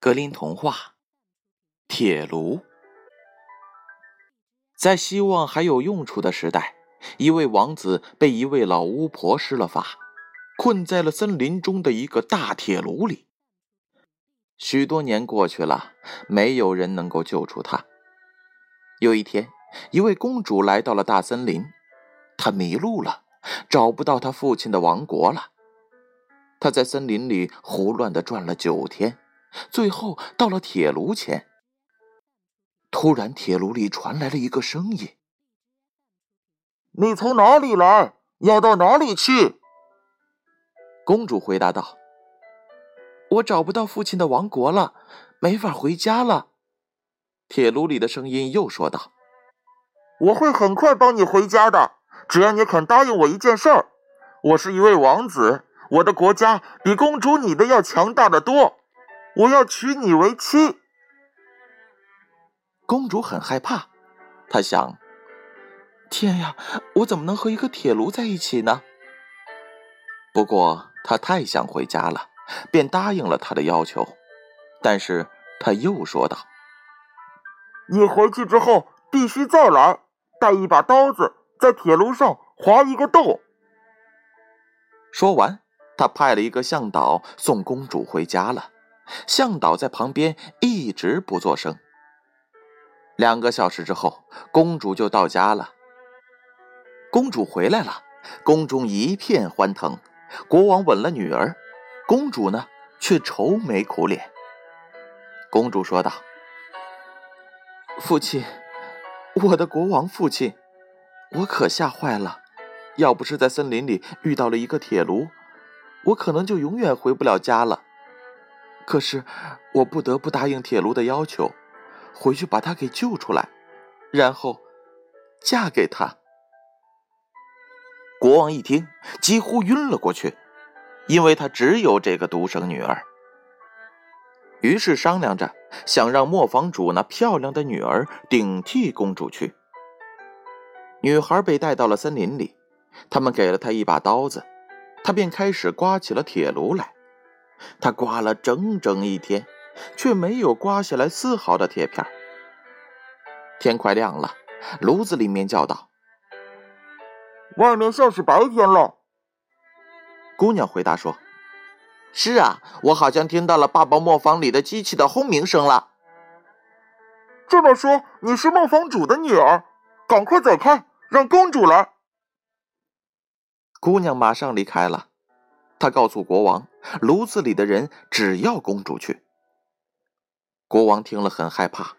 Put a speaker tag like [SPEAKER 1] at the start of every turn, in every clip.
[SPEAKER 1] 格林童话：铁炉。在希望还有用处的时代，一位王子被一位老巫婆施了法，困在了森林中的一个大铁炉里。许多年过去了，没有人能够救出他。有一天，一位公主来到了大森林，她迷路了，找不到她父亲的王国了。她在森林里胡乱的转了九天。最后到了铁炉前，突然铁炉里传来了一个声音：“
[SPEAKER 2] 你从哪里来？要到哪里去？”
[SPEAKER 1] 公主回答道：“我找不到父亲的王国了，没法回家了。”铁炉里的声音又说道：“
[SPEAKER 2] 我会很快帮你回家的，只要你肯答应我一件事儿。我是一位王子，我的国家比公主你的要强大的多。”我要娶你为妻。
[SPEAKER 1] 公主很害怕，她想：“天呀，我怎么能和一个铁炉在一起呢？”不过她太想回家了，便答应了他的要求。但是他又说道：“
[SPEAKER 2] 你回去之后必须再来，带一把刀子，在铁炉上划一个洞。”
[SPEAKER 1] 说完，他派了一个向导送公主回家了。向导在旁边一直不作声。两个小时之后，公主就到家了。公主回来了，宫中一片欢腾。国王吻了女儿，公主呢却愁眉苦脸。公主说道：“父亲，我的国王父亲，我可吓坏了。要不是在森林里遇到了一个铁炉，我可能就永远回不了家了。”可是，我不得不答应铁炉的要求，回去把他给救出来，然后嫁给他。国王一听，几乎晕了过去，因为他只有这个独生女儿。于是商量着，想让磨坊主那漂亮的女儿顶替公主去。女孩被带到了森林里，他们给了她一把刀子，她便开始刮起了铁炉来。他刮了整整一天，却没有刮下来丝毫的铁片。天快亮了，炉子里面叫道：“
[SPEAKER 2] 外面像是白天了。”
[SPEAKER 1] 姑娘回答说：“是啊，我好像听到了爸爸磨坊里的机器的轰鸣声了。”
[SPEAKER 2] 这么说，你是磨坊主的女儿？赶快走开，让公主来。
[SPEAKER 1] 姑娘马上离开了。他告诉国王，炉子里的人只要公主去。国王听了很害怕，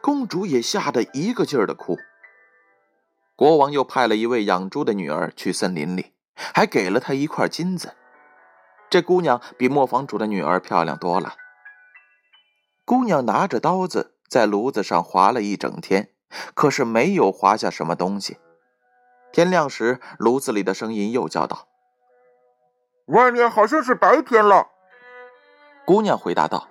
[SPEAKER 1] 公主也吓得一个劲儿的哭。国王又派了一位养猪的女儿去森林里，还给了她一块金子。这姑娘比磨坊主的女儿漂亮多了。姑娘拿着刀子在炉子上划了一整天，可是没有划下什么东西。天亮时，炉子里的声音又叫道。
[SPEAKER 2] 外面好像是白天了，
[SPEAKER 1] 姑娘回答道：“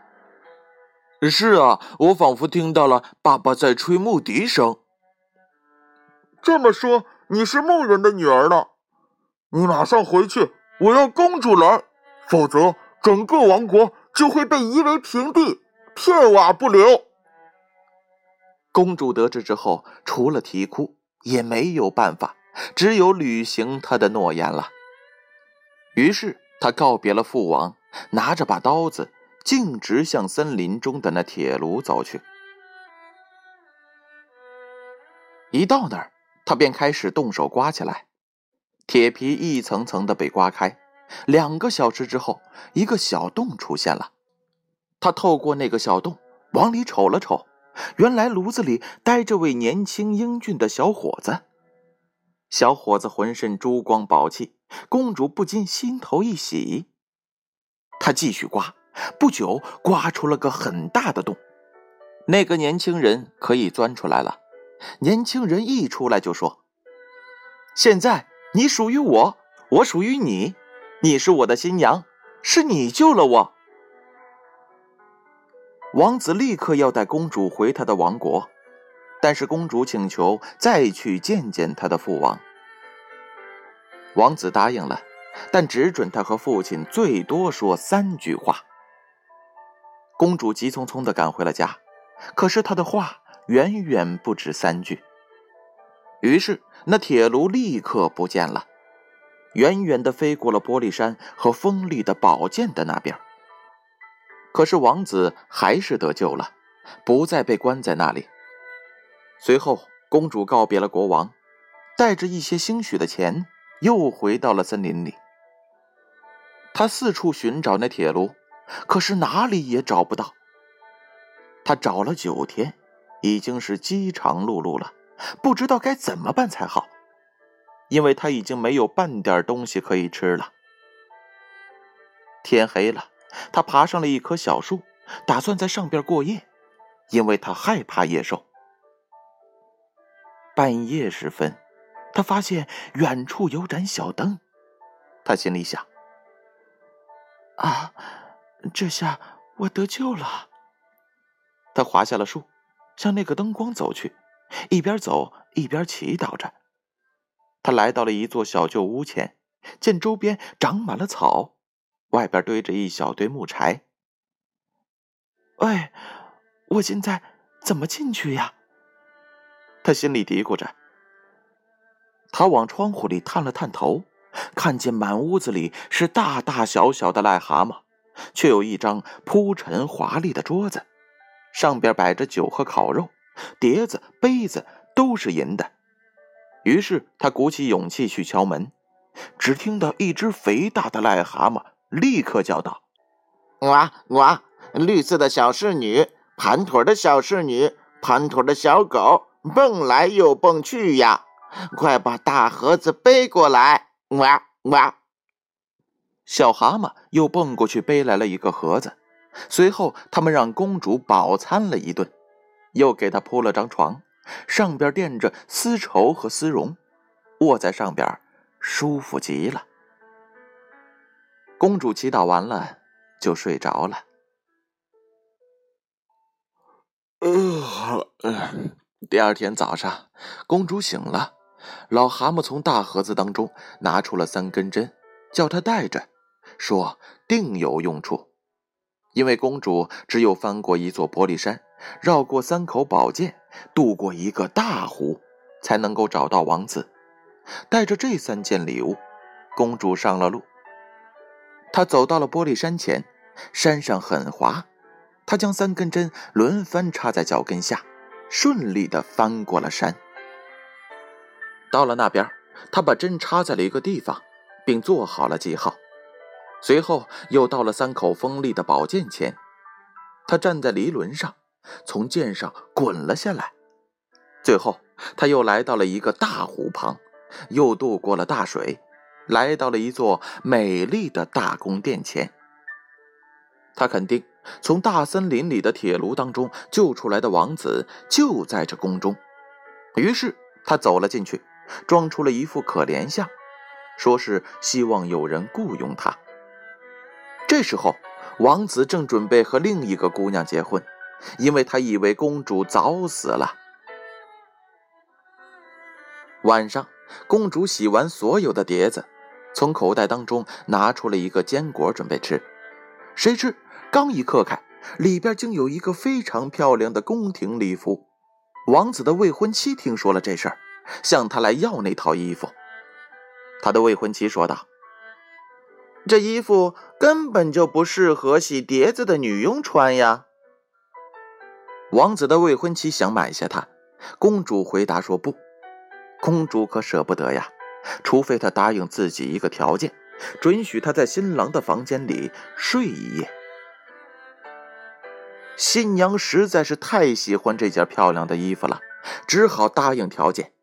[SPEAKER 1] 是啊，我仿佛听到了爸爸在吹木笛声。”
[SPEAKER 2] 这么说，你是牧人的女儿了？你马上回去，我要公主来，否则整个王国就会被夷为平地，片瓦不留。
[SPEAKER 1] 公主得知之后，除了啼哭，也没有办法，只有履行她的诺言了。于是他告别了父王，拿着把刀子，径直向森林中的那铁炉走去。一到那儿，他便开始动手刮起来，铁皮一层层的被刮开。两个小时之后，一个小洞出现了。他透过那个小洞往里瞅了瞅，原来炉子里待着位年轻英俊的小伙子。小伙子浑身珠光宝气，公主不禁心头一喜。她继续刮，不久刮出了个很大的洞。那个年轻人可以钻出来了。年轻人一出来就说：“现在你属于我，我属于你，你是我的新娘，是你救了我。”王子立刻要带公主回他的王国。但是公主请求再去见见她的父王。王子答应了，但只准他和父亲最多说三句话。公主急匆匆地赶回了家，可是她的话远远不止三句。于是那铁炉立刻不见了，远远地飞过了玻璃山和锋利的宝剑的那边。可是王子还是得救了，不再被关在那里。随后，公主告别了国王，带着一些兴许的钱，又回到了森林里。她四处寻找那铁炉，可是哪里也找不到。她找了九天，已经是饥肠辘辘了，不知道该怎么办才好，因为她已经没有半点东西可以吃了。天黑了。他爬上了一棵小树，打算在上边过夜，因为他害怕野兽。半夜时分，他发现远处有盏小灯，他心里想：“啊，这下我得救了。”他滑下了树，向那个灯光走去，一边走一边祈祷着。他来到了一座小旧屋前，见周边长满了草。外边堆着一小堆木柴。喂，我现在怎么进去呀？他心里嘀咕着。他往窗户里探了探头，看见满屋子里是大大小小的癞蛤蟆，却有一张铺陈华丽的桌子，上边摆着酒和烤肉，碟子、杯子都是银的。于是他鼓起勇气去敲门，只听到一只肥大的癞蛤蟆。立刻叫道：“
[SPEAKER 3] 我我，绿色的小侍女，盘腿的小侍女，盘腿的小狗，蹦来又蹦去呀！快把大盒子背过来！”哇哇，
[SPEAKER 1] 小蛤蟆又蹦过去背来了一个盒子。随后，他们让公主饱餐了一顿，又给她铺了张床，上边垫着丝绸和丝绒，卧在上边，舒服极了。公主祈祷完了，就睡着了。呃，第二天早上，公主醒了，老蛤蟆从大盒子当中拿出了三根针，叫她带着，说定有用处。因为公主只有翻过一座玻璃山，绕过三口宝剑，渡过一个大湖，才能够找到王子。带着这三件礼物，公主上了路。他走到了玻璃山前，山上很滑，他将三根针轮番插在脚跟下，顺利的翻过了山。到了那边，他把针插在了一个地方，并做好了记号。随后又到了三口锋利的宝剑前，他站在离轮上，从剑上滚了下来。最后，他又来到了一个大湖旁，又渡过了大水。来到了一座美丽的大宫殿前，他肯定从大森林里的铁炉当中救出来的王子就在这宫中。于是他走了进去，装出了一副可怜相，说是希望有人雇佣他。这时候，王子正准备和另一个姑娘结婚，因为他以为公主早死了。晚上，公主洗完所有的碟子。从口袋当中拿出了一个坚果，准备吃。谁知刚一刻开，里边竟有一个非常漂亮的宫廷礼服。王子的未婚妻听说了这事儿，向他来要那套衣服。他的未婚妻说道：“
[SPEAKER 3] 这衣服根本就不适合洗碟子的女佣穿呀。”
[SPEAKER 1] 王子的未婚妻想买下它，公主回答说：“不。”公主可舍不得呀。除非她答应自己一个条件，准许他在新郎的房间里睡一夜。新娘实在是太喜欢这件漂亮的衣服了，只好答应条件。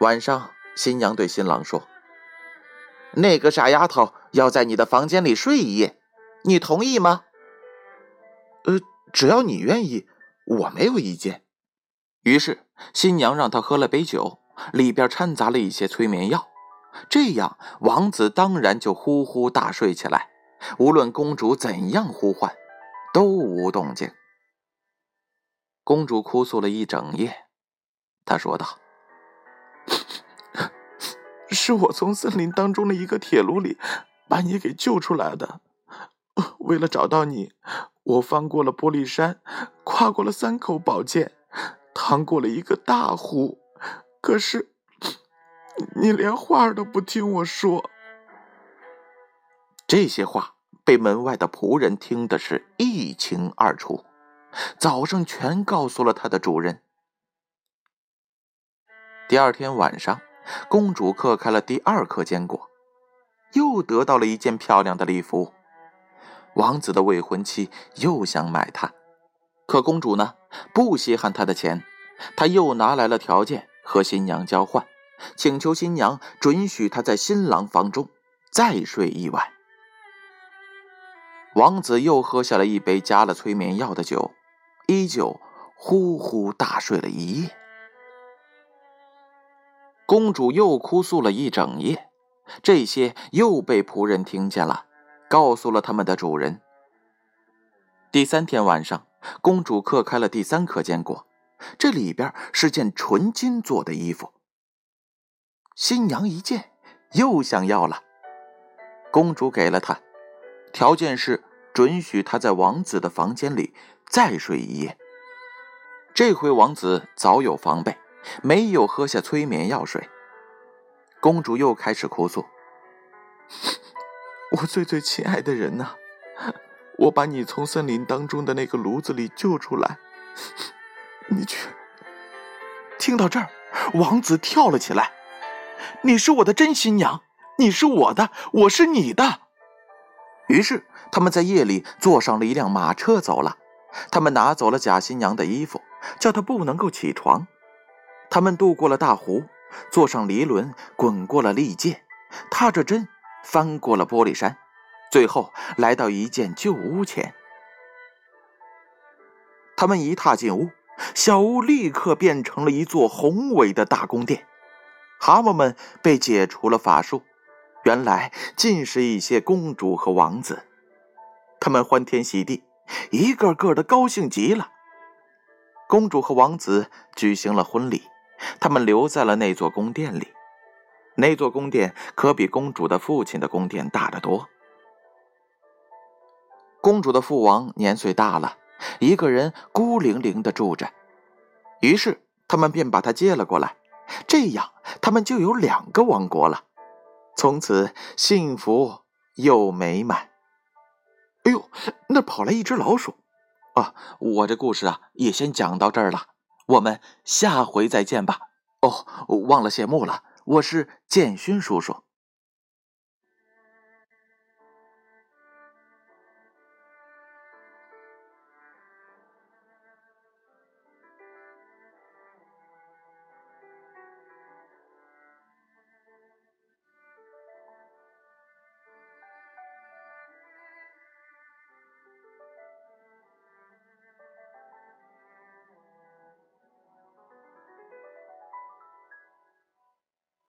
[SPEAKER 1] 晚上，新娘对新郎说：“
[SPEAKER 3] 那个傻丫头要在你的房间里睡一夜，你同意吗？”“
[SPEAKER 1] 呃，只要你愿意，我没有意见。”于是，新娘让他喝了杯酒。里边掺杂了一些催眠药，这样王子当然就呼呼大睡起来。无论公主怎样呼唤，都无动静。公主哭诉了一整夜，她说道：“ 是我从森林当中的一个铁炉里把你给救出来的。为了找到你，我翻过了玻璃山，跨过了三口宝剑，趟过了一个大湖。可是，你连话都不听我说。这些话被门外的仆人听的是一清二楚，早上全告诉了他的主人。第二天晚上，公主嗑开了第二颗坚果，又得到了一件漂亮的礼服。王子的未婚妻又想买它，可公主呢不稀罕他的钱，她又拿来了条件和新娘交换，请求新娘准许他在新郎房中再睡一晚。王子又喝下了一杯加了催眠药的酒，依旧呼呼大睡了一夜。公主又哭诉了一整夜，这些又被仆人听见了。告诉了他们的主人。第三天晚上，公主嗑开了第三颗坚果，这里边是件纯金做的衣服。新娘一见，又想要了。公主给了她，条件是准许她在王子的房间里再睡一夜。这回王子早有防备，没有喝下催眠药水。公主又开始哭诉。我最最亲爱的人呐，我把你从森林当中的那个炉子里救出来，你却……听到这儿，王子跳了起来。你是我的真新娘，你是我的，我是你的。于是他们在夜里坐上了一辆马车走了。他们拿走了假新娘的衣服，叫她不能够起床。他们渡过了大湖，坐上离轮，滚过了利剑，踏着针。翻过了玻璃山，最后来到一间旧屋前。他们一踏进屋，小屋立刻变成了一座宏伟的大宫殿。蛤蟆们被解除了法术，原来尽是一些公主和王子。他们欢天喜地，一个个的高兴极了。公主和王子举行了婚礼，他们留在了那座宫殿里。那座宫殿可比公主的父亲的宫殿大得多。公主的父王年岁大了，一个人孤零零的住着，于是他们便把他接了过来，这样他们就有两个王国了，从此幸福又美满。哎呦，那跑来一只老鼠！啊，我这故事啊也先讲到这儿了，我们下回再见吧。哦，忘了谢幕了。我是建勋叔叔。